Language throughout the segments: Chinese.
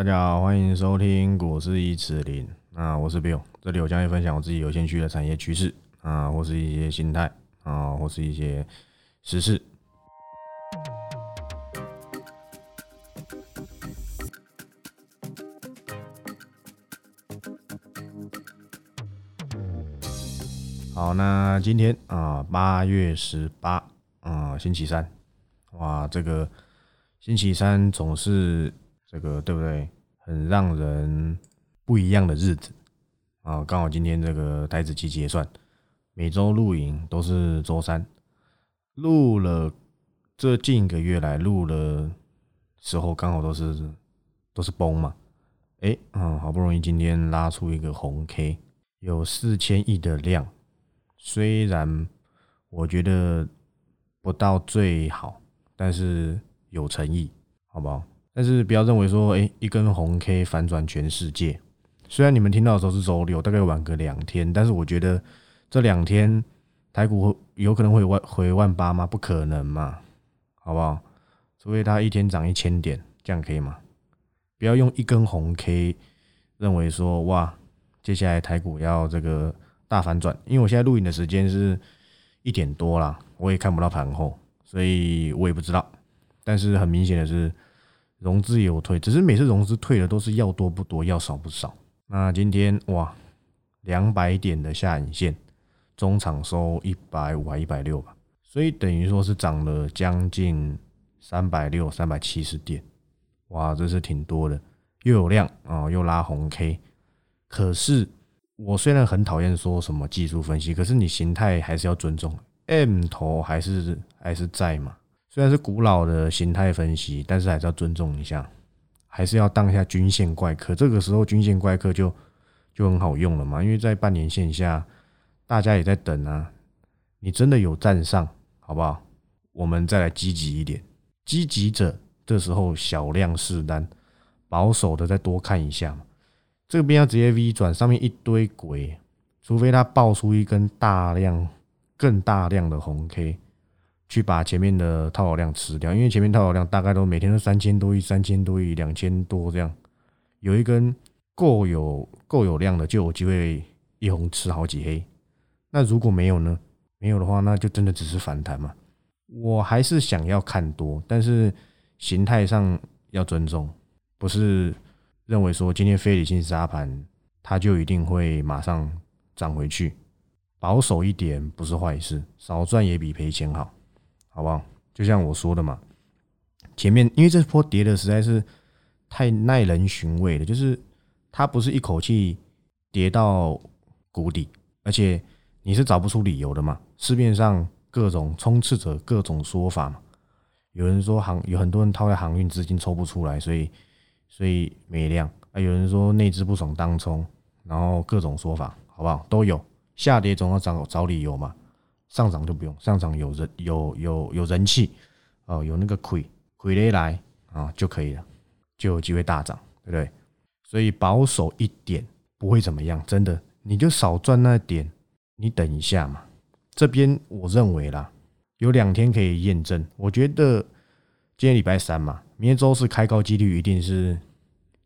大家好，欢迎收听股市一词零。那我是 Bill，这里我将会分享我自己有兴趣的产业趋势啊，或是一些心态啊，或是一些时事。好，那今天啊，八月十八啊，星期三，哇，这个星期三总是这个对不对？很让人不一样的日子啊！刚好今天这个台子期结算，每周录影都是周三，录了这近一个月来录了时候，刚好都是都是崩嘛。哎，嗯，好不容易今天拉出一个红 K，有四千亿的量。虽然我觉得不到最好，但是有诚意，好不好？但是不要认为说，哎，一根红 K 反转全世界。虽然你们听到的时候是周六，大概晚个两天，但是我觉得这两天台股有可能会万回万八吗？不可能嘛，好不好？除非它一天涨一千点，这样可以吗？不要用一根红 K 认为说，哇，接下来台股要这个。大反转，因为我现在录影的时间是一点多啦，我也看不到盘后，所以我也不知道。但是很明显的是，融资也有退，只是每次融资退的都是要多不多，要少不少。那今天哇，两百点的下影线，中场收一百五还一百六吧，所以等于说是涨了将近三百六、三百七十点，哇，这是挺多的，又有量啊，又拉红 K，可是。我虽然很讨厌说什么技术分析，可是你形态还是要尊重，M 头还是还是在嘛。虽然是古老的形态分析，但是还是要尊重一下，还是要当一下均线怪客。这个时候均线怪客就就很好用了嘛，因为在半年线下，大家也在等啊。你真的有站上，好不好？我们再来积极一点，积极者这时候小量试单，保守的再多看一下。这边要直接 V 转，上面一堆鬼，除非它爆出一根大量、更大量的红 K，去把前面的套牢量吃掉。因为前面套牢量大概都每天都三千多亿、三千多亿、两千多这样，有一根够有够有量的，就有机会一红吃好几黑。那如果没有呢？没有的话，那就真的只是反弹嘛。我还是想要看多，但是形态上要尊重，不是。认为说今天非理性杀盘，它就一定会马上涨回去。保守一点不是坏事，少赚也比赔钱好，好不好？就像我说的嘛，前面因为这波跌的实在是太耐人寻味了，就是它不是一口气跌到谷底，而且你是找不出理由的嘛。市面上各种充斥着各种说法嘛，有人说航有很多人套在航运资金抽不出来，所以。所以没量啊，有人说内资不爽当冲，然后各种说法，好不好？都有下跌总要找找理由嘛，上涨就不用，上涨有人有有有人气哦，有那个亏亏雷来啊就可以了，就有机会大涨，对不对？所以保守一点不会怎么样，真的，你就少赚那点，你等一下嘛。这边我认为啦，有两天可以验证，我觉得今天礼拜三嘛。明天周四开高几率一定是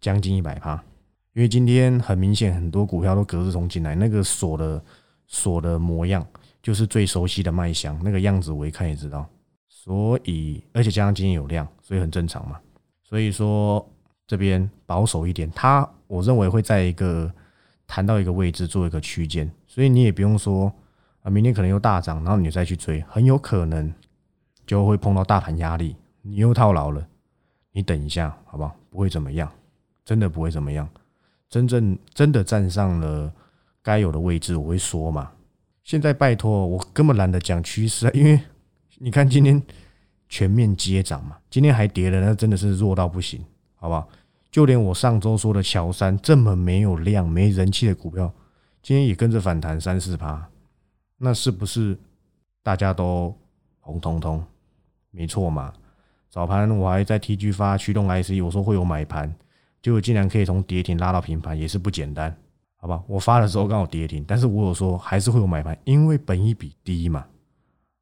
将近一百趴，因为今天很明显很多股票都隔日冲进来，那个锁的锁的模样就是最熟悉的卖相，那个样子我一看也知道。所以而且加上今天有量，所以很正常嘛。所以说这边保守一点，它我认为会在一个谈到一个位置做一个区间，所以你也不用说啊，明天可能又大涨，然后你再去追，很有可能就会碰到大盘压力，你又套牢了。你等一下，好不好？不会怎么样，真的不会怎么样。真正真的站上了该有的位置，我会说嘛。现在拜托，我根本懒得讲趋势啊，因为你看今天全面接涨嘛，今天还跌了，那真的是弱到不行，好不好？就连我上周说的乔山这么没有量、没人气的股票，今天也跟着反弹三四趴，那是不是大家都红彤彤？没错嘛。早盘我还在 T G 发驱动 I C，我说会有买盘，结果竟然可以从跌停拉到平盘，也是不简单，好吧？我发的时候刚好跌停，但是我有说还是会有买盘，因为本益比低嘛，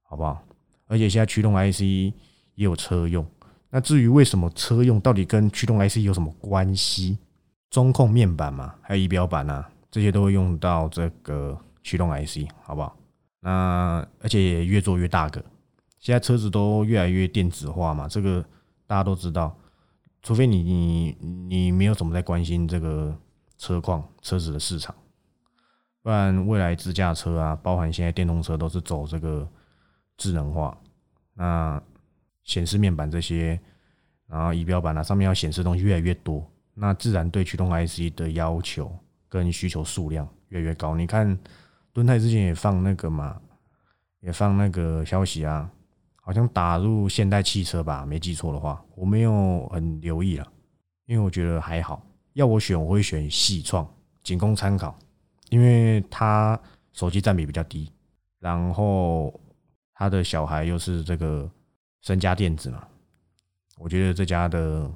好不好？而且现在驱动 I C 也有车用，那至于为什么车用到底跟驱动 IC 有什么关系？中控面板嘛，还有仪表板啊，这些都会用到这个驱动 IC，好不好？那而且也越做越大个，现在车子都越来越电子化嘛，这个大家都知道。除非你你你没有怎么在关心这个车况车子的市场，不然未来自驾车啊，包含现在电动车都是走这个智能化。那显示面板这些，然后仪表板啊上面要显示东西越来越多，那自然对驱动 IC 的要求跟需求数量越来越高。你看，敦泰之前也放那个嘛，也放那个消息啊。好像打入现代汽车吧，没记错的话，我没有很留意了，因为我觉得还好。要我选，我会选细创，仅供参考，因为它手机占比比较低，然后他的小孩又是这个身家电子嘛，我觉得这家的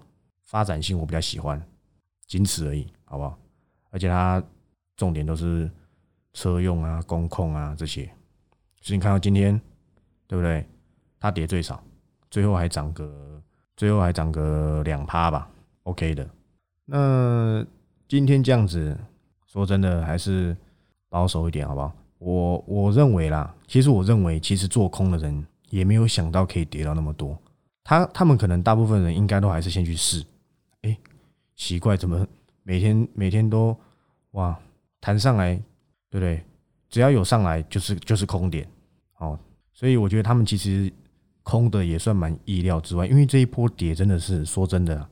发展性我比较喜欢，仅此而已，好不好？而且它重点都是车用啊、工控啊这些，所以你看到今天，对不对？它跌最少，最后还涨个，最后还涨个两趴吧，OK 的。那今天这样子，说真的还是保守一点，好不好？我我认为啦，其实我认为，其实做空的人也没有想到可以跌到那么多。他他们可能大部分人应该都还是先去试，哎，奇怪，怎么每天每天都哇弹上来，对不对？只要有上来就是就是空点，哦，所以我觉得他们其实。空的也算蛮意料之外，因为这一波跌真的是说真的，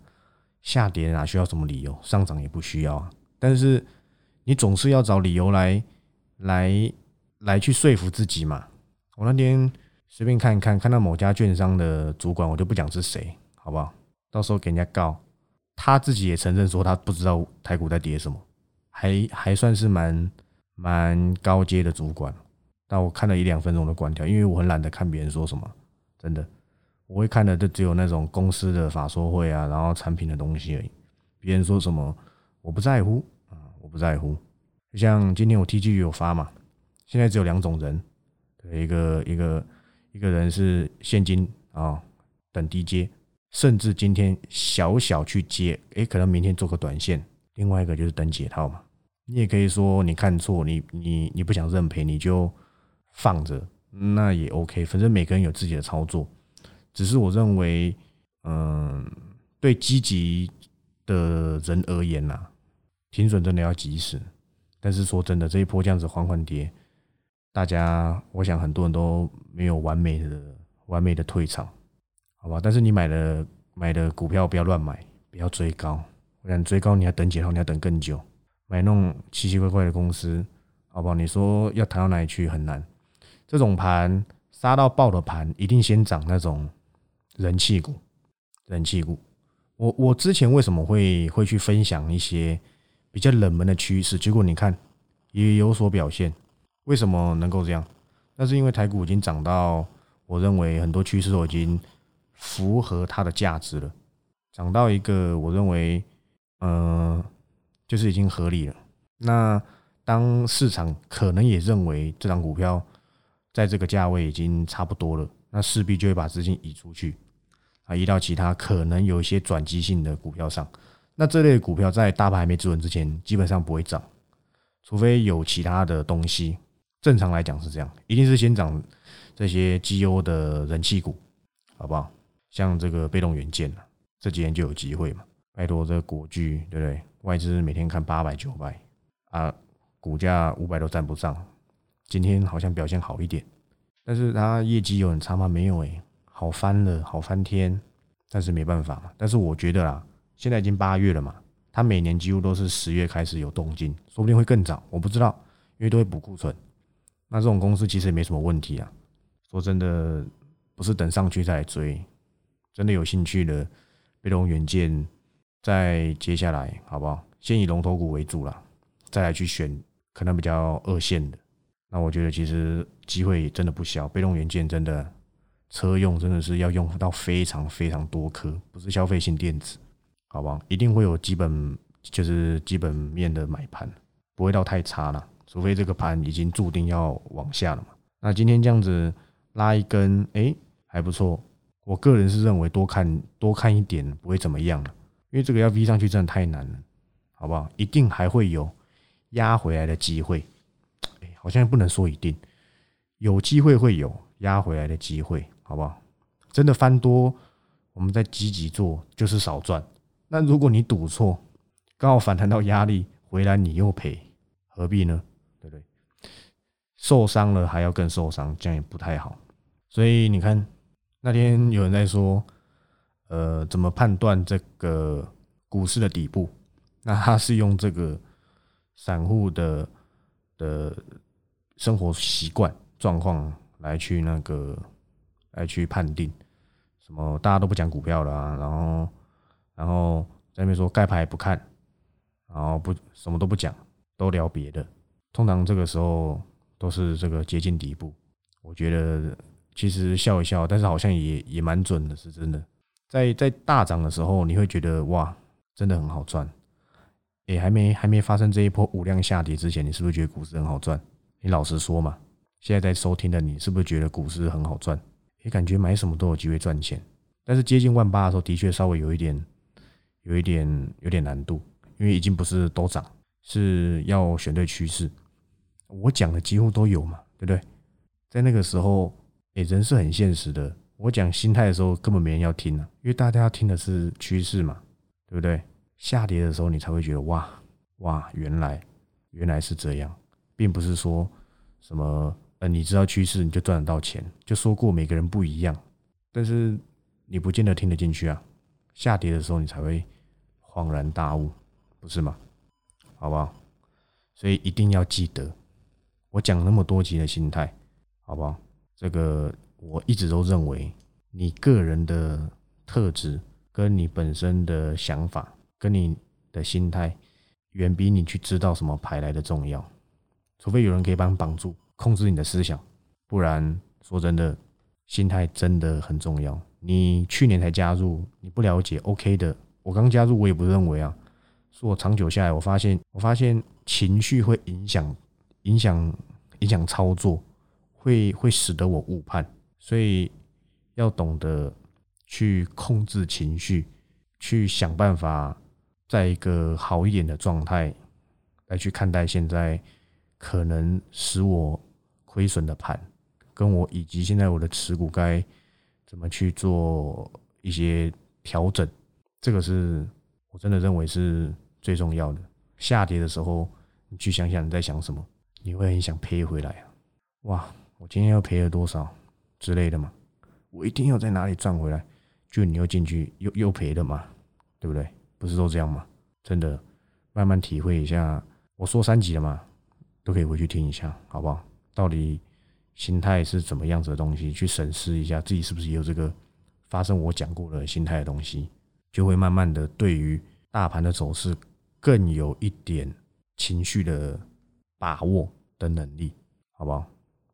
下跌哪需要什么理由？上涨也不需要啊。但是你总是要找理由来来来去说服自己嘛。我那天随便看一看，看到某家券商的主管，我就不讲是谁，好不好？到时候给人家告，他自己也承认说他不知道台股在跌什么，还还算是蛮蛮高阶的主管。但我看了一两分钟的关掉，因为我很懒得看别人说什么。真的，我会看的就只有那种公司的法说会啊，然后产品的东西而已。别人说什么，我不在乎啊，我不在乎。就像今天我 T G 有发嘛，现在只有两种人，一个一个一个人是现金啊等低接，甚至今天小小去接，诶，可能明天做个短线。另外一个就是等解套嘛。你也可以说你看错，你你你不想认赔，你就放着。那也 OK，反正每个人有自己的操作，只是我认为，嗯，对积极的人而言呐，停损真的要及时。但是说真的，这一波这样子缓缓跌，大家我想很多人都没有完美的完美的退场，好吧？但是你买的买的股票不要乱买，不要追高。我想追高你要等解套，你要等更久。买那种奇奇怪怪的公司，好不好？你说要谈到哪里去很难。这种盘杀到爆的盘，一定先涨那种人气股。人气股，我我之前为什么会会去分享一些比较冷门的趋势？结果你看也有所表现。为什么能够这样？那是因为台股已经涨到，我认为很多趋势都已经符合它的价值了，涨到一个我认为，嗯，就是已经合理了。那当市场可能也认为这张股票。在这个价位已经差不多了，那势必就会把资金移出去，啊，移到其他可能有一些转机性的股票上。那这类股票在大盘还没止稳之前，基本上不会涨，除非有其他的东西。正常来讲是这样，一定是先涨这些绩优的人气股，好不好？像这个被动元件这几天就有机会嘛。拜托，这个国巨对不对？外资每天看八百九百啊，股价五百都占不上。今天好像表现好一点，但是它业绩有很差吗？没有诶，好翻了，好翻天。但是没办法嘛。但是我觉得啦，现在已经八月了嘛，它每年几乎都是十月开始有动静，说不定会更早，我不知道，因为都会补库存。那这种公司其实也没什么问题啊。说真的，不是等上去再来追，真的有兴趣的被动元件，再接下来好不好？先以龙头股为主啦，再来去选可能比较二线的。那我觉得其实机会真的不小，被动元件真的车用真的是要用到非常非常多颗，不是消费性电子，好不好？一定会有基本就是基本面的买盘，不会到太差了，除非这个盘已经注定要往下了嘛。那今天这样子拉一根，哎，还不错，我个人是认为多看多看一点不会怎么样了，因为这个要 V 上去真的太难了，好不好？一定还会有压回来的机会，好像不能说一定，有机会会有压回来的机会，好不好？真的翻多，我们在积极做就是少赚。那如果你赌错，刚好反弹到压力回来你又赔，何必呢？对不对？受伤了还要更受伤，这样也不太好。所以你看。那天有人在说，呃，怎么判断这个股市的底部？那他是用这个散户的的生活习惯状况来去那个来去判定，什么大家都不讲股票了啊，然后然后在那边说盖牌不看，然后不什么都不讲，都聊别的。通常这个时候都是这个接近底部，我觉得。其实笑一笑，但是好像也也蛮准的，是真的。在在大涨的时候，你会觉得哇，真的很好赚。诶，还没还没发生这一波五量下跌之前，你是不是觉得股市很好赚？你老实说嘛。现在在收听的你，是不是觉得股市很好赚？也感觉买什么都有机会赚钱。但是接近万八的时候，的确稍微有一点，有一点有点难度，因为已经不是都涨，是要选对趋势。我讲的几乎都有嘛，对不对？在那个时候。诶，人是很现实的。我讲心态的时候，根本没人要听啊，因为大家要听的是趋势嘛，对不对？下跌的时候，你才会觉得哇哇，原来原来是这样，并不是说什么呃，你知道趋势你就赚得到钱。就说过每个人不一样，但是你不见得听得进去啊。下跌的时候，你才会恍然大悟，不是吗？好不好？所以一定要记得我讲那么多集的心态，好不好？这个我一直都认为，你个人的特质跟你本身的想法跟你的心态，远比你去知道什么牌来的重要。除非有人可以帮你绑住、控制你的思想，不然说真的，心态真的很重要。你去年才加入，你不了解，OK 的。我刚加入，我也不认为啊。是我长久下来，我发现，我发现情绪会影响、影响、影响操作。会会使得我误判，所以要懂得去控制情绪，去想办法在一个好一点的状态来去看待现在可能使我亏损的盘，跟我以及现在我的持股该怎么去做一些调整，这个是我真的认为是最重要的。下跌的时候，你去想想你在想什么，你会很想赔回来！哇！我今天又赔了多少之类的嘛？我一定要在哪里赚回来？就你又进去又又赔了嘛？对不对？不是都这样吗？真的，慢慢体会一下。我说三级了嘛，都可以回去听一下，好不好？到底心态是怎么样子的东西？去审视一下自己是不是也有这个发生我讲过的心态的东西，就会慢慢的对于大盘的走势更有一点情绪的把握的能力，好不好？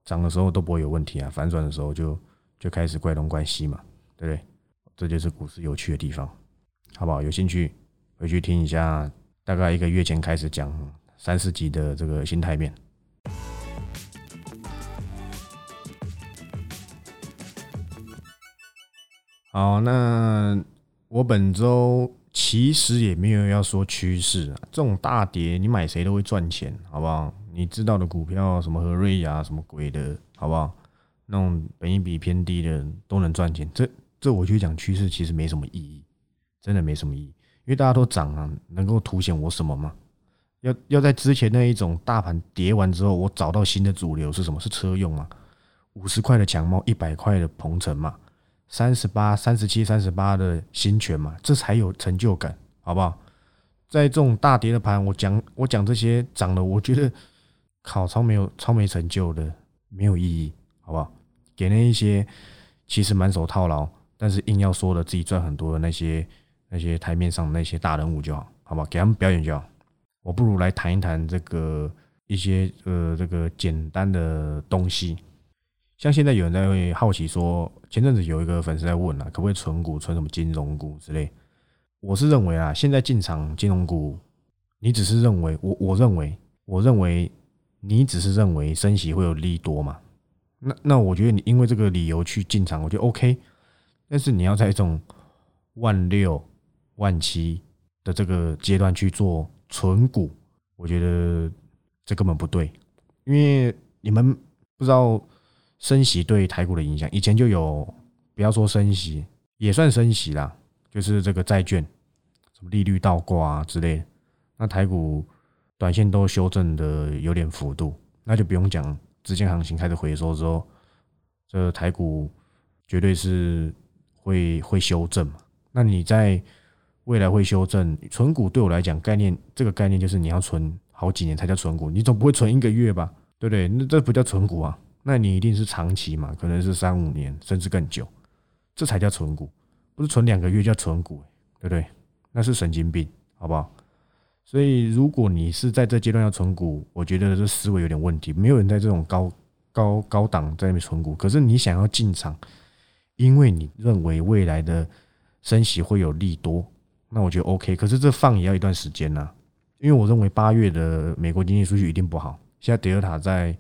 涨的时候都不会有问题啊，反转的时候就就开始怪东怪西嘛，对不对？这就是股市有趣的地方，好不好？有兴趣回去听一下，大概一个月前开始讲三四级的这个心态面。好，那我本周其实也没有要说趋势啊，这种大跌你买谁都会赚钱，好不好？你知道的股票，什么和瑞亚什么鬼的，好不好？那种本一比偏低的都能赚钱，这这我就讲趋势其实没什么意义，真的没什么意义，因为大家都涨啊，能够凸显我什么吗？要要在之前那一种大盘跌完之后，我找到新的主流是什么？是车用嘛？五十块的强猫，一百块的鹏程嘛，三十八、三十七、三十八的新权嘛，这才有成就感，好不好？在这种大跌的盘，我讲我讲这些涨了，我觉得。考超没有超没成就的没有意义，好不好？给那一些其实满手套牢，但是硬要说的自己赚很多的那些那些台面上那些大人物就好，好不好？给他们表演就好。我不如来谈一谈这个一些呃这个简单的东西。像现在有人在会好奇说，前阵子有一个粉丝在问啊，可不可以存股、存什么金融股之类？我是认为啊，现在进场金融股，你只是认为我我认为我认为。你只是认为升息会有利多嘛？那那我觉得你因为这个理由去进场，我觉得 OK。但是你要在这种万六、万七的这个阶段去做存股，我觉得这根本不对，因为你们不知道升息对台股的影响，以前就有，不要说升息，也算升息啦，就是这个债券什么利率倒挂啊之类，那台股短线都修正的有点幅度，那就不用讲，资金行情开始回收之后，这台股绝对是会会修正嘛。那你在未来会修正，存股对我来讲概念，这个概念就是你要存好几年才叫存股，你总不会存一个月吧？对不对？那这不叫存股啊，那你一定是长期嘛，可能是三五年甚至更久，这才叫存股，不是存两个月叫存股，对不对？那是神经病，好不好？所以如果你是在这阶段要存股，我觉得这思维有点问题。没有人在这种高高高档在那边存股，可是你想要进场，因为你认为未来的升息会有利多。那我觉得 OK，可是这放也要一段时间呐，因为我认为八月的美国经济数据一定不好。现在德尔塔在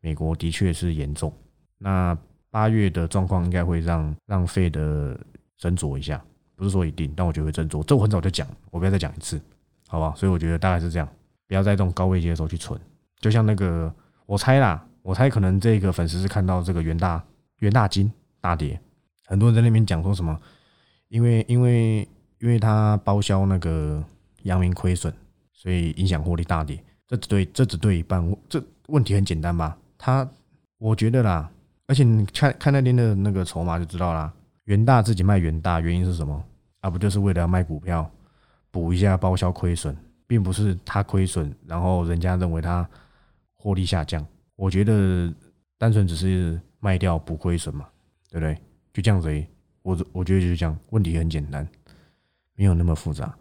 美国的确是严重，那八月的状况应该会让让费的斟酌一下，不是说一定，但我觉得会斟酌。这我很早就讲，我不要再讲一次，好吧？所以我觉得大概是这样，不要在这种高位阶的时候去存。就像那个，我猜啦，我猜可能这个粉丝是看到这个元大元大金大跌，很多人在那边讲说什么，因为因为。因为他包销那个阳明亏损，所以影响获利大跌。这只对这只对一半。这问题很简单吧？他我觉得啦，而且你看看那天的那个筹码就知道啦。元大自己卖元大，原因是什么？啊，不就是为了要卖股票补一下包销亏损，并不是他亏损，然后人家认为他获利下降。我觉得单纯只是卖掉补亏损嘛，对不对？就这样子。我我觉得就是这样，问题很简单。没有那么复杂，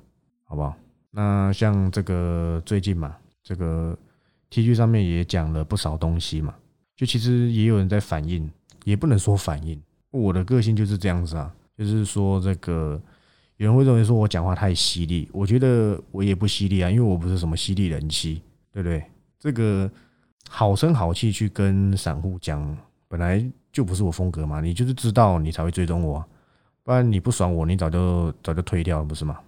好不好？那像这个最近嘛，这个 T G 上面也讲了不少东西嘛，就其实也有人在反映，也不能说反映，我的个性就是这样子啊，就是说这个有人会认为说我讲话太犀利，我觉得我也不犀利啊，因为我不是什么犀利人妻，对不对？这个好声好气去跟散户讲，本来就不是我风格嘛，你就是知道你才会追踪我。不然你不爽我，你早就早就退掉了，不是吗？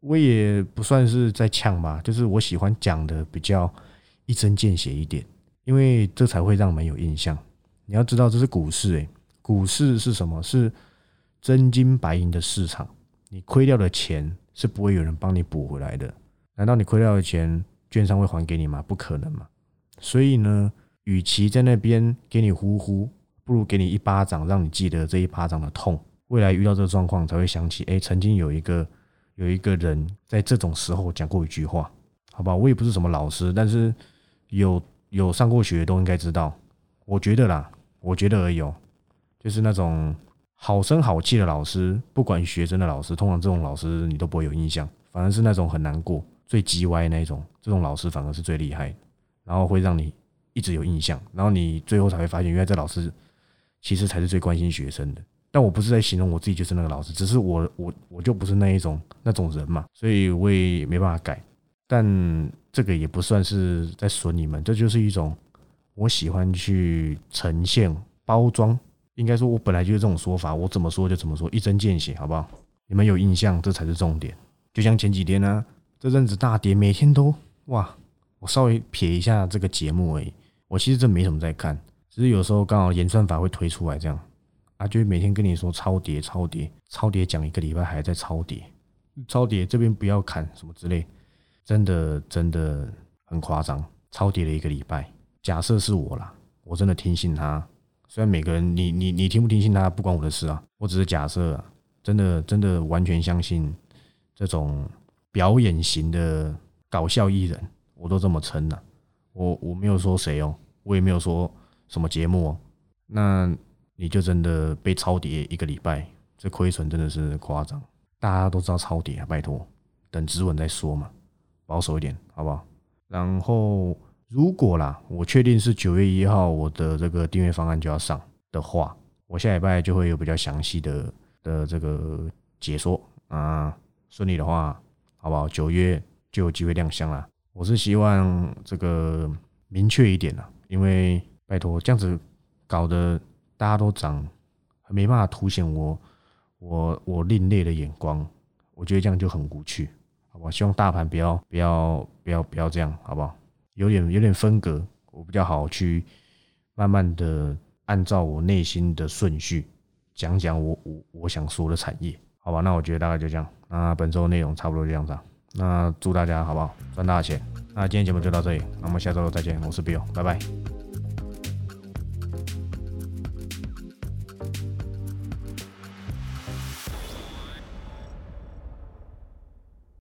我也不算是在呛吧，就是我喜欢讲的比较一针见血一点，因为这才会让人有印象。你要知道这是股市，诶，股市是什么？是真金白银的市场。你亏掉的钱是不会有人帮你补回来的。难道你亏掉的钱券商会还给你吗？不可能嘛。所以呢，与其在那边给你呼呼，不如给你一巴掌，让你记得这一巴掌的痛。未来遇到这个状况，才会想起，哎，曾经有一个有一个人在这种时候讲过一句话，好吧？我也不是什么老师，但是有有上过学都应该知道。我觉得啦，我觉得而已哦，就是那种好声好气的老师，不管学生的老师，通常这种老师你都不会有印象，反而是那种很难过、最叽歪那种，这种老师反而是最厉害，然后会让你一直有印象，然后你最后才会发现，原来这老师其实才是最关心学生的。但我不是在形容我自己就是那个老师，只是我我我就不是那一种那种人嘛，所以我也没办法改。但这个也不算是在损你们，这就是一种我喜欢去呈现包装。应该说，我本来就是这种说法，我怎么说就怎么说，一针见血，好不好？你们有印象，这才是重点。就像前几天呢，这阵子大跌，每天都哇，我稍微撇一下这个节目而已，我其实真没什么在看，只是有时候刚好演算法会推出来这样。啊，就每天跟你说超跌、超跌、超跌，讲一个礼拜还在超跌，超跌这边不要砍什么之类，真的真的很夸张，超跌了一个礼拜。假设是我啦，我真的听信他，虽然每个人你你你听不听信他不关我的事啊，我只是假设，啊，真的真的完全相信这种表演型的搞笑艺人，我都这么称了。我我没有说谁哦，我也没有说什么节目哦，那。你就真的被超跌一个礼拜，这亏损真的是夸张。大家都知道超跌啊，拜托，等止稳再说嘛，保守一点，好不好？然后如果啦，我确定是九月一号我的这个订阅方案就要上的话，我下礼拜就会有比较详细的的这个解说啊。顺利的话，好不好？九月就有机会亮相了。我是希望这个明确一点啦，因为拜托这样子搞的。大家都涨，没办法凸显我我我另类的眼光，我觉得这样就很无趣，好不好？希望大盘不要不要不要不要这样，好不好？有点有点分隔，我比较好去慢慢的按照我内心的顺序讲讲我我我想说的产业，好吧？那我觉得大概就这样，那本周内容差不多就这样子，那祝大家好不好赚大钱？那今天节目就到这里，那我们下周再见，我是 Bill，拜拜。